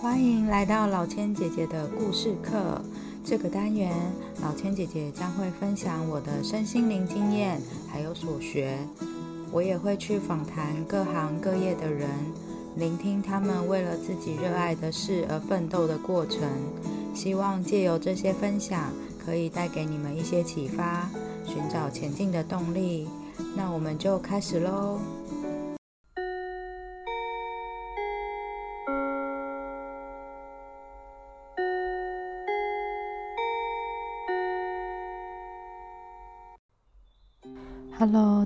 欢迎来到老千姐姐的故事课。这个单元，老千姐姐将会分享我的身心灵经验，还有所学。我也会去访谈各行各业的人，聆听他们为了自己热爱的事而奋斗的过程。希望借由这些分享，可以带给你们一些启发，寻找前进的动力。那我们就开始喽。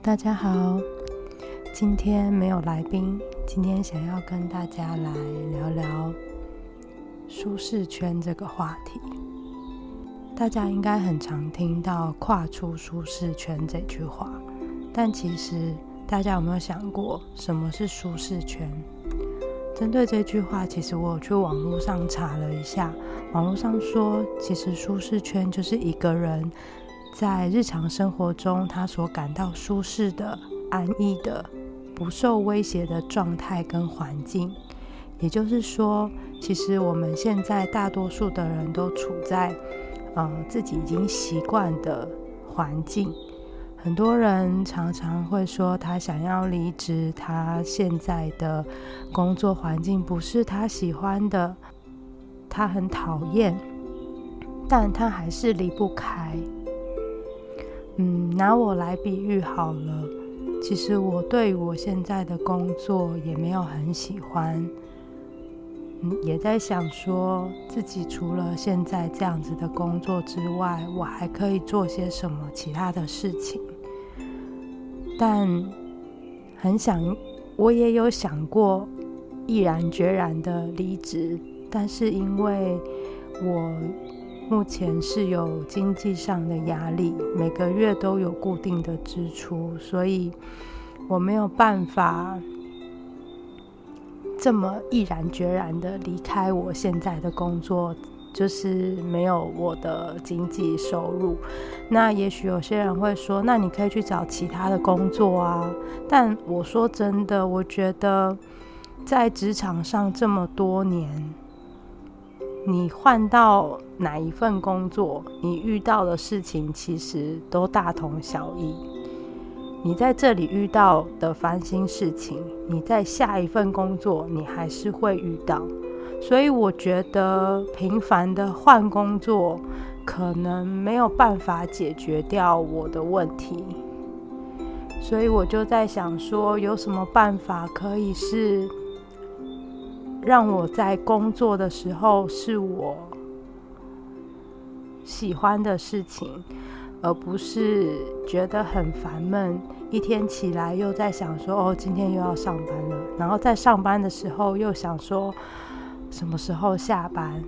大家好。今天没有来宾，今天想要跟大家来聊聊舒适圈这个话题。大家应该很常听到“跨出舒适圈”这句话，但其实大家有没有想过什么是舒适圈？针对这句话，其实我去网络上查了一下，网络上说，其实舒适圈就是一个人。在日常生活中，他所感到舒适的、安逸的、不受威胁的状态跟环境，也就是说，其实我们现在大多数的人都处在，呃，自己已经习惯的环境。很多人常常会说，他想要离职，他现在的工作环境不是他喜欢的，他很讨厌，但他还是离不开。嗯，拿我来比喻好了。其实我对我现在的工作也没有很喜欢，嗯，也在想说自己除了现在这样子的工作之外，我还可以做些什么其他的事情。但很想，我也有想过毅然决然的离职，但是因为我。目前是有经济上的压力，每个月都有固定的支出，所以我没有办法这么毅然决然的离开我现在的工作，就是没有我的经济收入。那也许有些人会说，那你可以去找其他的工作啊。但我说真的，我觉得在职场上这么多年。你换到哪一份工作，你遇到的事情其实都大同小异。你在这里遇到的烦心事情，你在下一份工作你还是会遇到。所以我觉得频繁的换工作可能没有办法解决掉我的问题。所以我就在想说，有什么办法可以是。让我在工作的时候是我喜欢的事情，而不是觉得很烦闷。一天起来又在想说：“哦，今天又要上班了。”然后在上班的时候又想说：“什么时候下班？”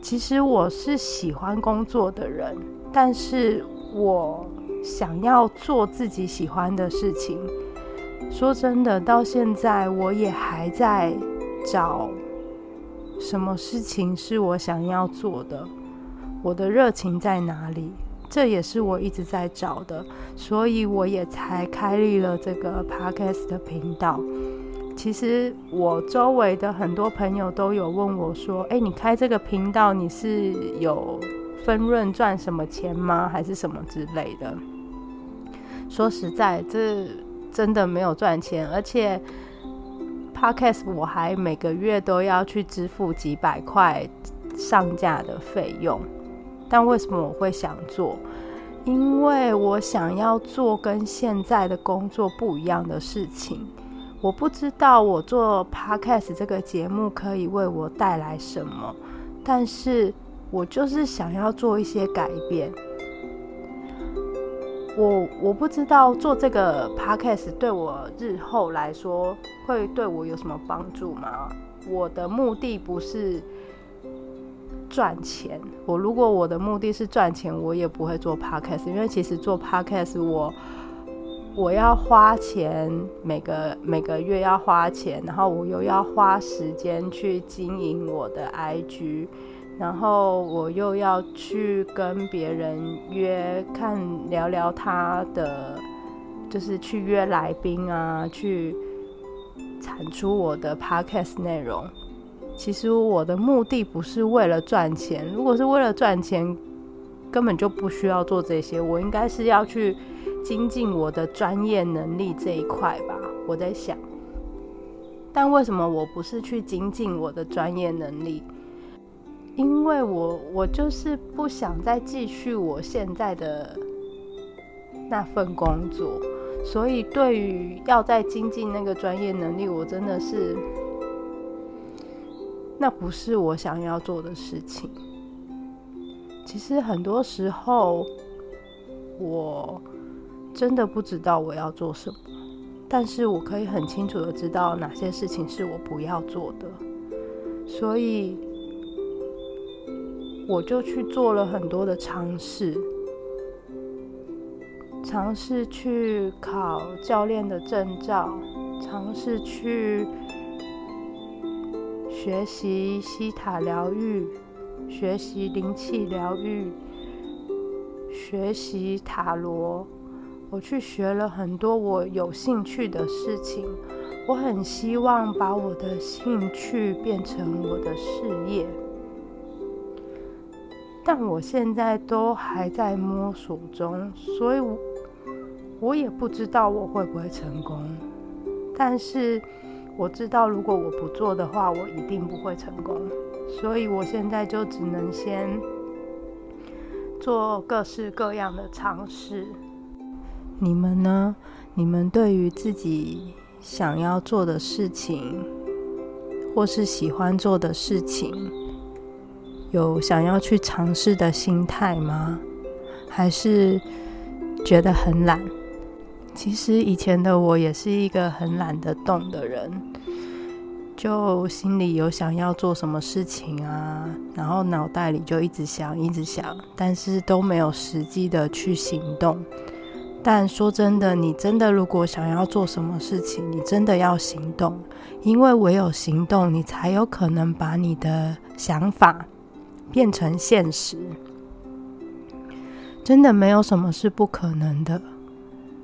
其实我是喜欢工作的人，但是我想要做自己喜欢的事情。说真的，到现在我也还在。找什么事情是我想要做的？我的热情在哪里？这也是我一直在找的，所以我也才开立了这个 podcast 的频道。其实我周围的很多朋友都有问我说：“诶，你开这个频道，你是有分润赚什么钱吗？还是什么之类的？”说实在，这真的没有赚钱，而且。Podcast 我还每个月都要去支付几百块上架的费用，但为什么我会想做？因为我想要做跟现在的工作不一样的事情。我不知道我做 Podcast 这个节目可以为我带来什么，但是我就是想要做一些改变。我我不知道做这个 podcast 对我日后来说会对我有什么帮助吗？我的目的不是赚钱。我如果我的目的是赚钱，我也不会做 podcast。因为其实做 podcast，我我要花钱，每个每个月要花钱，然后我又要花时间去经营我的 IG。然后我又要去跟别人约看聊聊他的，就是去约来宾啊，去产出我的 podcast 内容。其实我的目的不是为了赚钱，如果是为了赚钱，根本就不需要做这些。我应该是要去精进我的专业能力这一块吧，我在想。但为什么我不是去精进我的专业能力？因为我我就是不想再继续我现在的那份工作，所以对于要再精进那个专业能力，我真的是，那不是我想要做的事情。其实很多时候，我真的不知道我要做什么，但是我可以很清楚的知道哪些事情是我不要做的，所以。我就去做了很多的尝试，尝试去考教练的证照，尝试去学习西塔疗愈，学习灵气疗愈，学习塔罗。我去学了很多我有兴趣的事情，我很希望把我的兴趣变成我的事业。但我现在都还在摸索中，所以我，我也不知道我会不会成功。但是我知道，如果我不做的话，我一定不会成功。所以我现在就只能先做各式各样的尝试。你们呢？你们对于自己想要做的事情，或是喜欢做的事情，有想要去尝试的心态吗？还是觉得很懒？其实以前的我也是一个很懒得动的人，就心里有想要做什么事情啊，然后脑袋里就一直想，一直想，但是都没有实际的去行动。但说真的，你真的如果想要做什么事情，你真的要行动，因为唯有行动，你才有可能把你的想法。变成现实，真的没有什么是不可能的，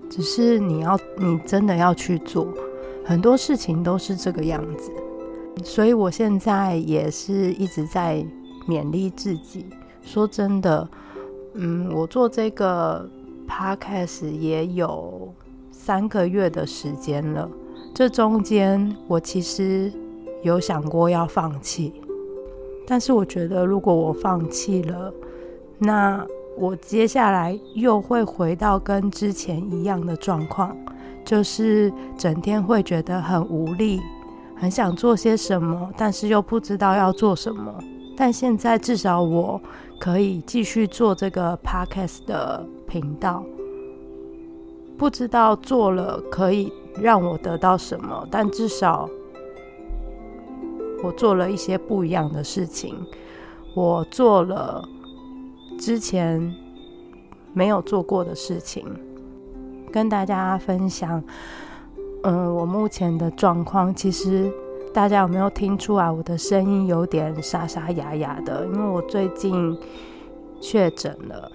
只是你要，你真的要去做，很多事情都是这个样子。所以我现在也是一直在勉励自己。说真的，嗯，我做这个 podcast 也有三个月的时间了，这中间我其实有想过要放弃。但是我觉得，如果我放弃了，那我接下来又会回到跟之前一样的状况，就是整天会觉得很无力，很想做些什么，但是又不知道要做什么。但现在至少我可以继续做这个 podcast 的频道，不知道做了可以让我得到什么，但至少。我做了一些不一样的事情，我做了之前没有做过的事情，跟大家分享。嗯，我目前的状况，其实大家有没有听出来？我的声音有点沙沙哑哑的，因为我最近确诊了，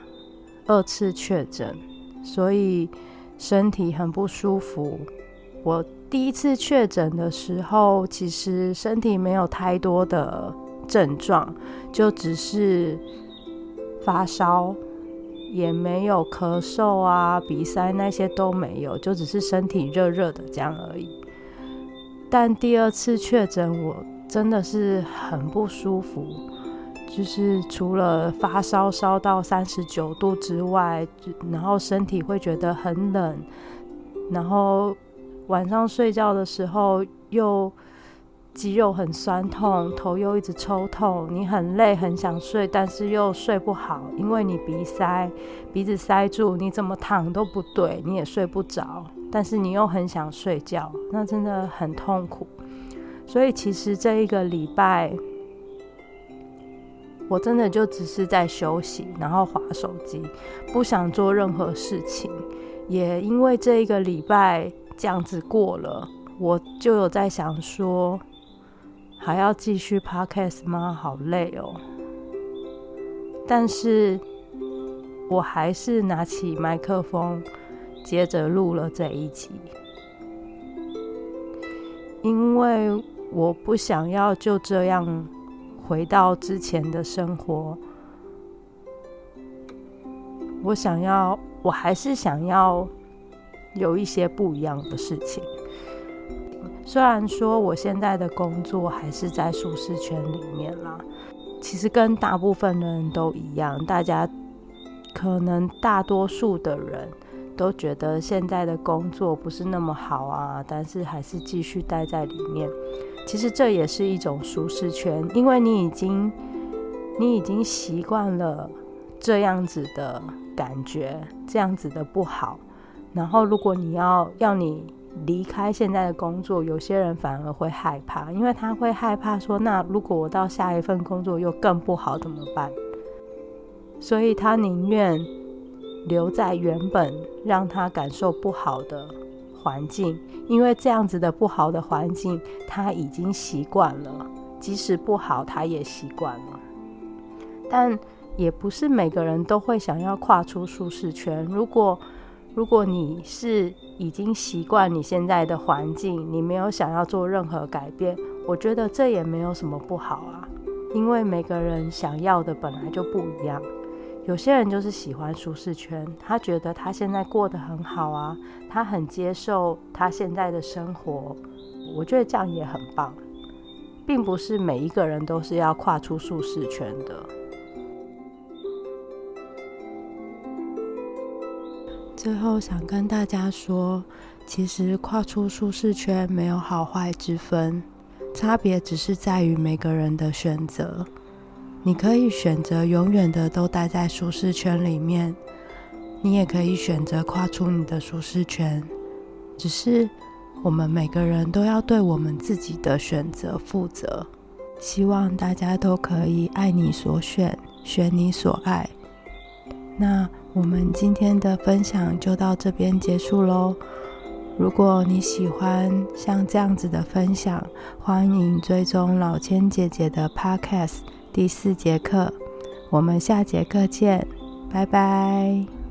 二次确诊，所以身体很不舒服。我。第一次确诊的时候，其实身体没有太多的症状，就只是发烧，也没有咳嗽啊、鼻塞那些都没有，就只是身体热热的这样而已。但第二次确诊，我真的是很不舒服，就是除了发烧烧到三十九度之外，然后身体会觉得很冷，然后。晚上睡觉的时候，又肌肉很酸痛，头又一直抽痛，你很累，很想睡，但是又睡不好，因为你鼻塞，鼻子塞住，你怎么躺都不对，你也睡不着，但是你又很想睡觉，那真的很痛苦。所以其实这一个礼拜，我真的就只是在休息，然后滑手机，不想做任何事情，也因为这一个礼拜。这样子过了，我就有在想说，还要继续 podcast 吗？好累哦。但是我还是拿起麦克风，接着录了这一集，因为我不想要就这样回到之前的生活。我想要，我还是想要有一些不一样的事情。虽然说我现在的工作还是在舒适圈里面啦，其实跟大部分的人都一样，大家可能大多数的人都觉得现在的工作不是那么好啊，但是还是继续待在里面。其实这也是一种舒适圈，因为你已经你已经习惯了这样子的。感觉这样子的不好，然后如果你要要你离开现在的工作，有些人反而会害怕，因为他会害怕说，那如果我到下一份工作又更不好怎么办？所以他宁愿留在原本让他感受不好的环境，因为这样子的不好的环境他已经习惯了，即使不好他也习惯了，但。也不是每个人都会想要跨出舒适圈。如果如果你是已经习惯你现在的环境，你没有想要做任何改变，我觉得这也没有什么不好啊。因为每个人想要的本来就不一样。有些人就是喜欢舒适圈，他觉得他现在过得很好啊，他很接受他现在的生活。我觉得这样也很棒，并不是每一个人都是要跨出舒适圈的。最后想跟大家说，其实跨出舒适圈没有好坏之分，差别只是在于每个人的选择。你可以选择永远的都待在舒适圈里面，你也可以选择跨出你的舒适圈。只是我们每个人都要对我们自己的选择负责。希望大家都可以爱你所选，选你所爱。那。我们今天的分享就到这边结束喽。如果你喜欢像这样子的分享，欢迎追踪老千姐姐的 Podcast 第四节课。我们下节课见，拜拜。